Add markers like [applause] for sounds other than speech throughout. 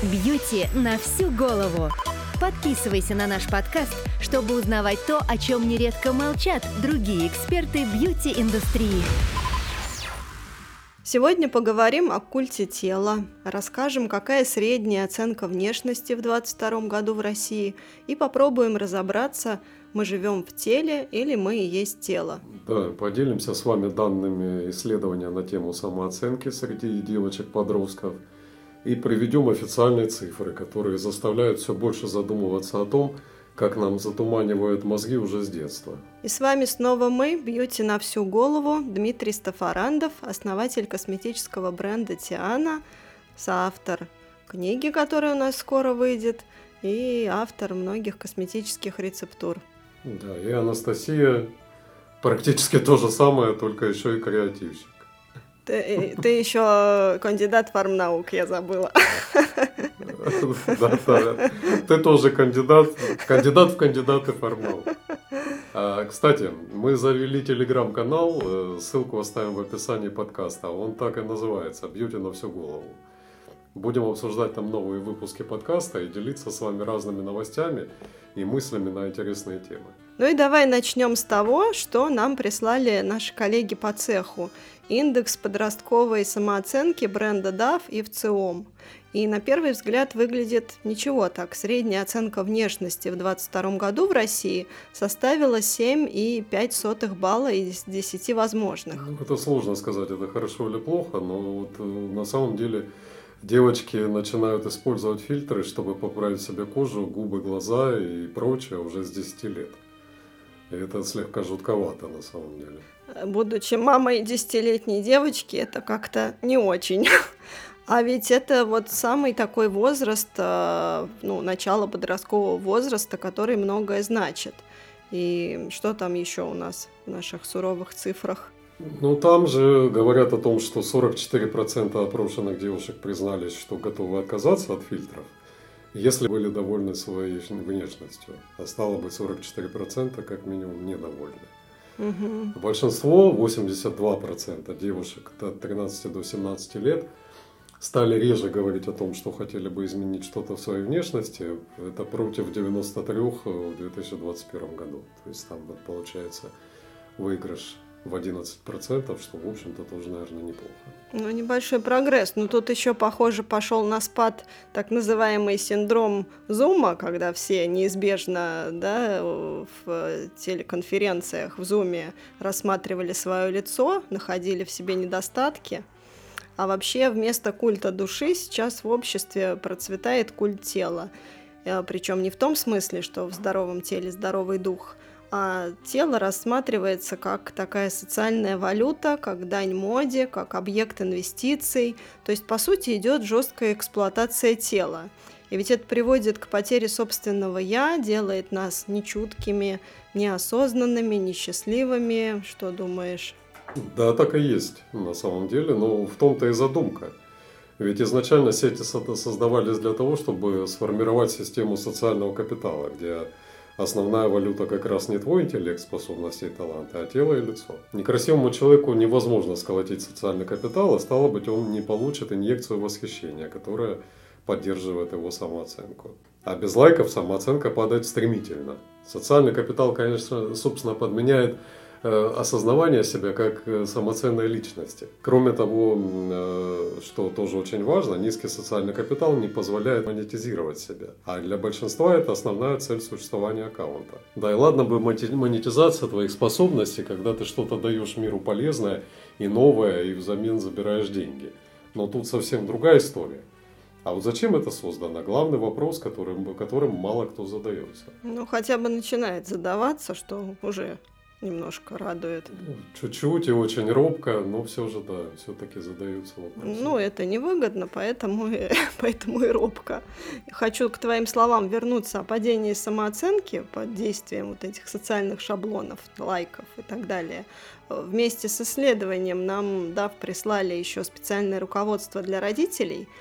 Бьюти на всю голову. Подписывайся на наш подкаст, чтобы узнавать то, о чем нередко молчат другие эксперты бьюти-индустрии. Сегодня поговорим о культе тела, расскажем, какая средняя оценка внешности в 2022 году в России и попробуем разобраться, мы живем в теле или мы и есть тело. Да, поделимся с вами данными исследования на тему самооценки среди девочек-подростков и приведем официальные цифры, которые заставляют все больше задумываться о том, как нам затуманивают мозги уже с детства. И с вами снова мы, Бьюти на всю голову, Дмитрий Стафарандов, основатель косметического бренда Тиана, соавтор книги, которая у нас скоро выйдет, и автор многих косметических рецептур. Да, и Анастасия практически то же самое, только еще и креативщик. Ты, ты еще кандидат фармнаук, я забыла. [laughs] Да, да. Ты тоже кандидат, кандидат в кандидаты фармнаук. А, кстати, мы завели телеграм-канал, э, ссылку оставим в описании подкаста. Он так и называется «Бьюти на всю голову». Будем обсуждать там новые выпуски подкаста и делиться с вами разными новостями и мыслями на интересные темы. Ну и давай начнем с того, что нам прислали наши коллеги по цеху. Индекс подростковой самооценки бренда DAF и в ЦИОМ. И на первый взгляд выглядит ничего так. Средняя оценка внешности в 2022 году в России составила 7,5 балла из 10 возможных. Ну, это сложно сказать, это хорошо или плохо, но вот э, на самом деле девочки начинают использовать фильтры, чтобы поправить себе кожу, губы, глаза и прочее уже с 10 лет. И это слегка жутковато на самом деле. Будучи мамой десятилетней девочки, это как-то не очень. [laughs] А ведь это вот самый такой возраст, э, ну, начало подросткового возраста, который многое значит. И что там еще у нас в наших суровых цифрах? Ну, там же говорят о том, что 44% опрошенных девушек признались, что готовы отказаться от фильтров, если были довольны своей внешностью. А стало быть, 44% как минимум недовольны. Угу. Большинство, 82% девушек от 13 до 17 лет, стали реже говорить о том, что хотели бы изменить что-то в своей внешности. Это против 93 в 2021 году. То есть там вот, получается выигрыш в 11%, что, в общем-то, тоже, наверное, неплохо. Ну, небольшой прогресс. Но тут еще, похоже, пошел на спад так называемый синдром зума, когда все неизбежно да, в телеконференциях в зуме рассматривали свое лицо, находили в себе недостатки. А вообще вместо культа души сейчас в обществе процветает культ тела. Э, Причем не в том смысле, что в здоровом теле здоровый дух – а тело рассматривается как такая социальная валюта, как дань моде, как объект инвестиций. То есть, по сути, идет жесткая эксплуатация тела. И ведь это приводит к потере собственного «я», делает нас нечуткими, неосознанными, несчастливыми. Что думаешь? Да, так и есть на самом деле, но в том-то и задумка. Ведь изначально сети создавались для того, чтобы сформировать систему социального капитала, где основная валюта как раз не твой интеллект, способности и таланты, а тело и лицо. Некрасивому человеку невозможно сколотить социальный капитал, а стало быть, он не получит инъекцию восхищения, которая поддерживает его самооценку. А без лайков самооценка падает стремительно. Социальный капитал, конечно, собственно, подменяет осознавание себя как э, самоценной личности. Кроме того, э, что тоже очень важно, низкий социальный капитал не позволяет монетизировать себя. А для большинства это основная цель существования аккаунта. Да и ладно бы монетизация твоих способностей, когда ты что-то даешь миру полезное и новое, и взамен забираешь деньги. Но тут совсем другая история. А вот зачем это создано? Главный вопрос, которым, которым мало кто задается. Ну, хотя бы начинает задаваться, что уже немножко радует. Ну, чуть-чуть и очень робко, но все же, да, все-таки задаются вопросы. Ну, это невыгодно, поэтому, и, [laughs] поэтому и робко. Хочу к твоим словам вернуться о падении самооценки под действием вот этих социальных шаблонов, лайков и так далее. Вместе с исследованием нам, да, прислали еще специальное руководство для родителей –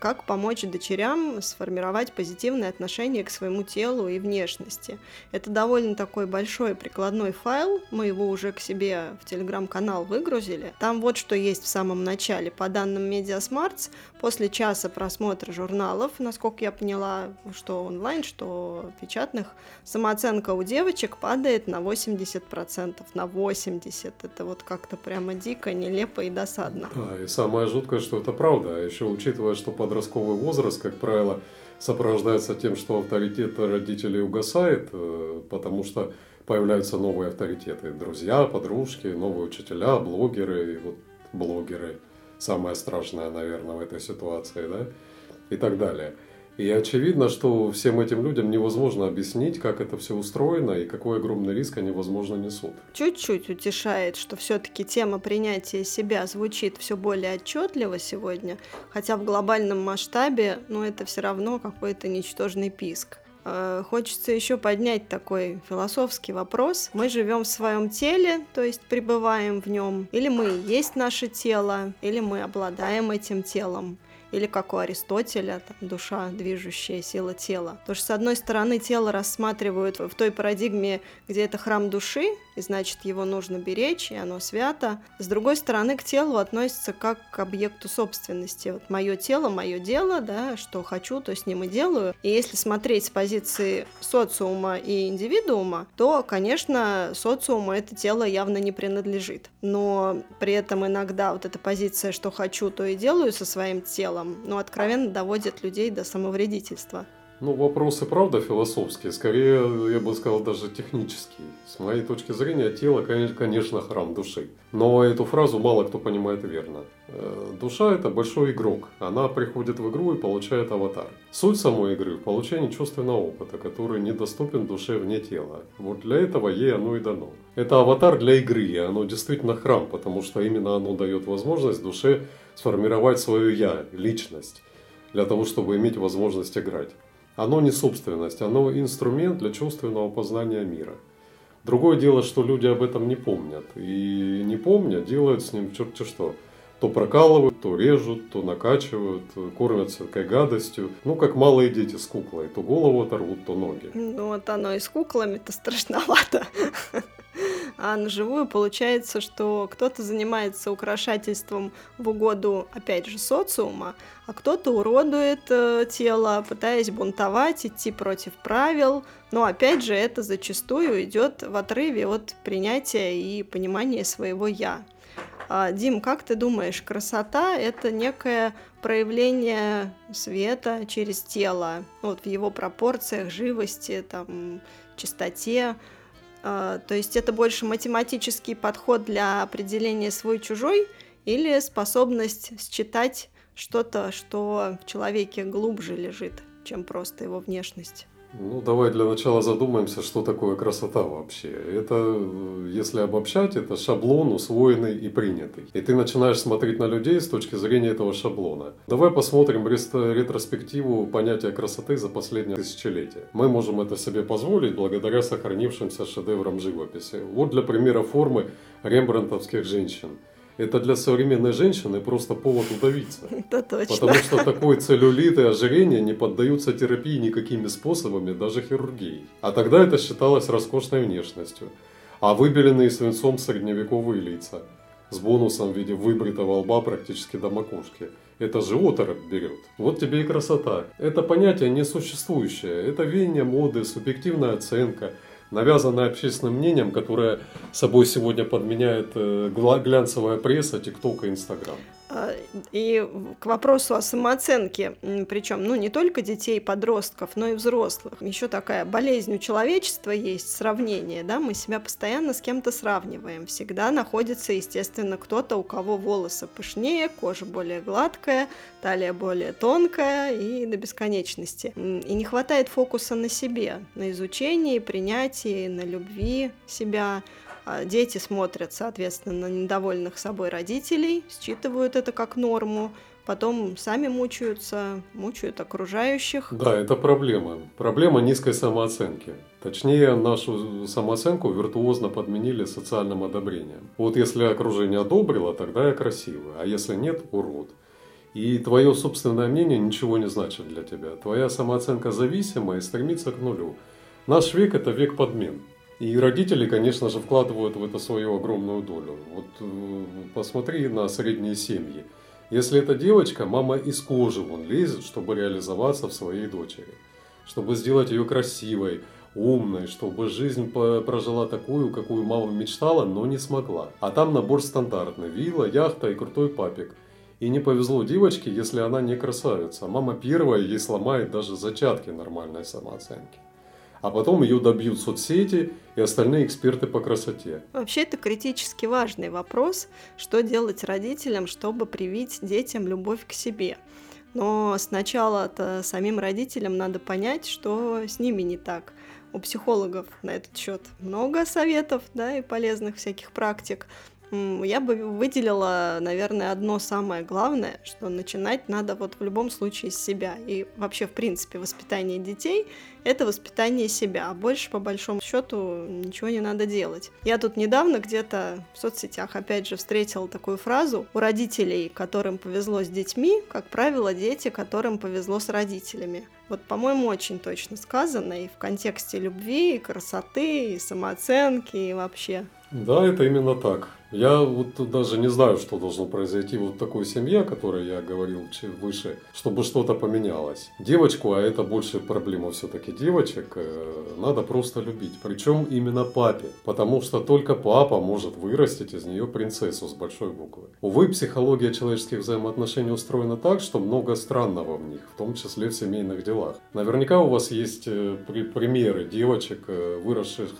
как помочь дочерям сформировать позитивное отношение к своему телу и внешности. Это довольно такой большой прикладной файл, мы его уже к себе в телеграм-канал выгрузили. Там вот что есть в самом начале. По данным Mediasmarts, после часа просмотра журналов, насколько я поняла, что онлайн, что печатных, самооценка у девочек падает на 80%, на 80%. Это вот как-то прямо дико, нелепо и досадно. Да, и самое жуткое, что это правда. А еще учитывая, что подростковый возраст, как правило, сопровождается тем, что авторитет родителей угасает, э, потому что появляются новые авторитеты. Друзья, подружки, новые учителя, блогеры, и вот блогеры. Самое страшное, наверное, в этой ситуации, да? И так далее. И очевидно, что всем этим людям невозможно объяснить, как это все устроено и какой огромный риск они, возможно, несут. Чуть-чуть утешает, что все-таки тема принятия себя звучит все более отчетливо сегодня, хотя в глобальном масштабе, ну, это все равно какой-то ничтожный писк. Э, хочется еще поднять такой философский вопрос. Мы живем в своем теле, то есть пребываем в нем, или мы есть наше тело, или мы обладаем этим телом или как у Аристотеля, там, душа, движущая сила тела. Потому что, с одной стороны, тело рассматривают в той парадигме, где это храм души, и значит его нужно беречь, и оно свято. С другой стороны, к телу относится как к объекту собственности. Вот мое тело, мое дело, да, что хочу, то с ним и делаю. И если смотреть с позиции социума и индивидуума, то, конечно, социуму это тело явно не принадлежит. Но при этом иногда вот эта позиция, что хочу, то и делаю со своим телом, ну, откровенно доводит людей до самовредительства. Ну, вопросы, правда, философские, скорее, я бы сказал, даже технические. С моей точки зрения, тело, конечно, храм души. Но эту фразу мало кто понимает верно. Э, душа – это большой игрок. Она приходит в игру и получает аватар. Суть самой игры – в получении чувственного опыта, который недоступен душе вне тела. Вот для этого ей оно и дано. Это аватар для игры, и оно действительно храм, потому что именно оно дает возможность душе сформировать свое «я», личность, для того, чтобы иметь возможность играть. Оно не собственность, оно инструмент для чувственного познания мира. Другое дело, что люди об этом не помнят. И не помня, делают с ним черти что. То прокалывают, то режут, то накачивают, кормятся всякой гадостью. Ну, как малые дети с куклой. То голову оторвут, то ноги. Ну, вот оно и с куклами-то страшновато. [laughs] А на живую получается, что кто-то занимается украшательством в угоду, опять же, социума, а кто-то уродует э, тело, пытаясь бунтовать, идти против правил. Но опять же, это зачастую идет в отрыве от принятия и понимания своего я. А, Дим, как ты думаешь, красота это некое проявление света через тело, вот в его пропорциях, живости, там, чистоте. А, то есть это больше математический подход для определения свой-чужой или способность считать что-то, что в человеке глубже лежит, чем просто его внешность? Ну, давай для начала задумаемся, что такое красота вообще. Это, если обобщать, это шаблон, усвоенный и принятый. И ты начинаешь смотреть на людей с точки зрения этого шаблона. Давай посмотрим ретроспективу понятия красоты за последнее тысячелетие. Мы можем это себе позволить благодаря сохранившимся шедеврам живописи. Вот для примера формы рембрандтовских женщин – это для современной женщины просто повод удавиться. [laughs] Это точно. Потому что такой целлюлит и ожирение не поддаются терапии никакими способами, даже хирургией. А тогда это считалось роскошной внешностью. А выбеленные свинцом средневековые лица с бонусом в виде выбритого лба практически до макушки. Это же оторопь берет. Вот тебе и красота. Это понятие несуществующее. Это веяние моды, субъективная оценка – навязанное общественным мнением, которое собой сегодня подменяет э, глянцевая пресса, ТикТок и Инстаграм. А, и к вопросу о самооценке, причем ну, не только детей, подростков, но и взрослых. Еще такая болезнь у человечества есть, сравнение. Да? Мы себя постоянно с кем-то сравниваем. Всегда находится, естественно, кто-то, у кого волосы пышнее, кожа более гладкая, талия более тонкая и до бесконечности. И не хватает фокуса на себе, на изучении, принятии, на любви себя. А дети смотрят, соответственно, на недовольных собой родителей, считывают это как норму, потом сами мучаются, мучают окружающих. Да, это проблема. Проблема низкой самооценки. Точнее, нашу самооценку виртуозно подменили социальным одобрением. Вот если окружение одобрило, тогда я красивый, а если нет, урод. И твое собственное мнение ничего не значит для тебя. Твоя самооценка зависима и стремится к нулю. Наш век – это век подмен. И родители, конечно же, вкладывают в это свою огромную долю. Вот э, посмотри на средние семьи. Если это девочка, мама из кожи вон лезет, чтобы реализоваться в своей дочери. Чтобы сделать ее красивой, умной, чтобы жизнь прожила такую, какую мама мечтала, но не смогла. А там набор стандартный. Вилла, яхта и крутой папик. И не повезло девочке, если она не красавица. Мама первая ей сломает даже зачатки нормальной самооценки. А потом ее добьют соцсети и остальные эксперты по красоте. Вообще это критически важный вопрос, что делать родителям, чтобы привить детям любовь к себе. Но сначала-то самим родителям надо понять, что с ними не так – у психологов на этот счет много советов, да, и полезных всяких практик. Я бы выделила, наверное, одно самое главное, что начинать надо вот в любом случае с себя. И вообще, в принципе, воспитание детей — это воспитание себя. А больше, по большому счету, ничего не надо делать. Я тут недавно где-то в соцсетях, опять же, встретила такую фразу. У родителей, которым повезло с детьми, как правило, дети, которым повезло с родителями. Вот, по-моему, очень точно сказано и в контексте любви, и красоты, и самооценки, и вообще. Да, это именно так. Я вот даже не знаю, что должно произойти вот такой семье, о которой я говорил выше, чтобы что-то поменялось. Девочку, а это больше проблема все-таки девочек, э, надо просто любить. Причем именно папе. Потому что только папа может вырастить из нее принцессу с большой буквы. Увы, психология человеческих взаимоотношений устроена так, что много странного в них, в том числе в семейных делах. Наверняка у вас есть э, примеры девочек, э, выросших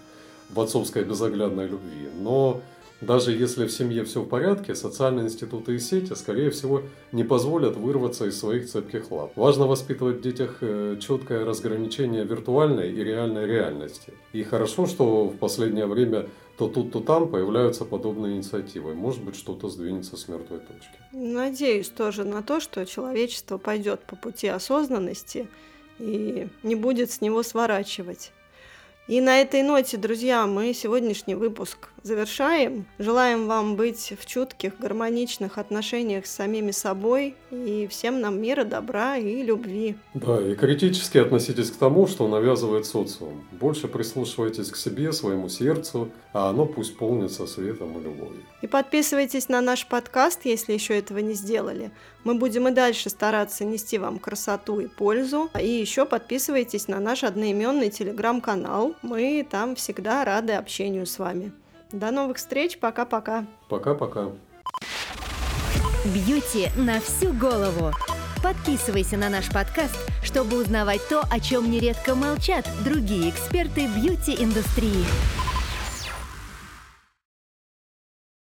в отцовской безоглядной любви. Но даже если в семье все в порядке, социальные институты и сети, скорее всего, не позволят вырваться из своих цепких лап. Важно воспитывать в детях э, четкое разграничение виртуальной и реальной реальности. И хорошо, что в последнее время то тут, то там появляются подобные инициативы. Может быть, что-то сдвинется с мертвой точки. Надеюсь тоже на то, что человечество пойдет по пути осознанности и не будет с него сворачивать. И на этой ноте, друзья, мы сегодняшний выпуск завершаем. Желаем вам быть в чутких, гармоничных отношениях с самими собой и всем нам мира, добра и любви. Да, и критически относитесь к тому, что навязывает социум. Больше прислушивайтесь к себе, своему сердцу, а оно пусть полнится светом и любовью. И подписывайтесь на наш подкаст, если еще этого не сделали. Мы будем и дальше стараться нести вам красоту и пользу. И еще подписывайтесь на наш одноименный телеграм-канал. Мы там всегда рады общению с вами. До новых встреч. Пока-пока. Пока-пока. Бьюти на всю голову. Подписывайся на наш подкаст, чтобы узнавать то, о чем нередко молчат другие эксперты бьюти-индустрии.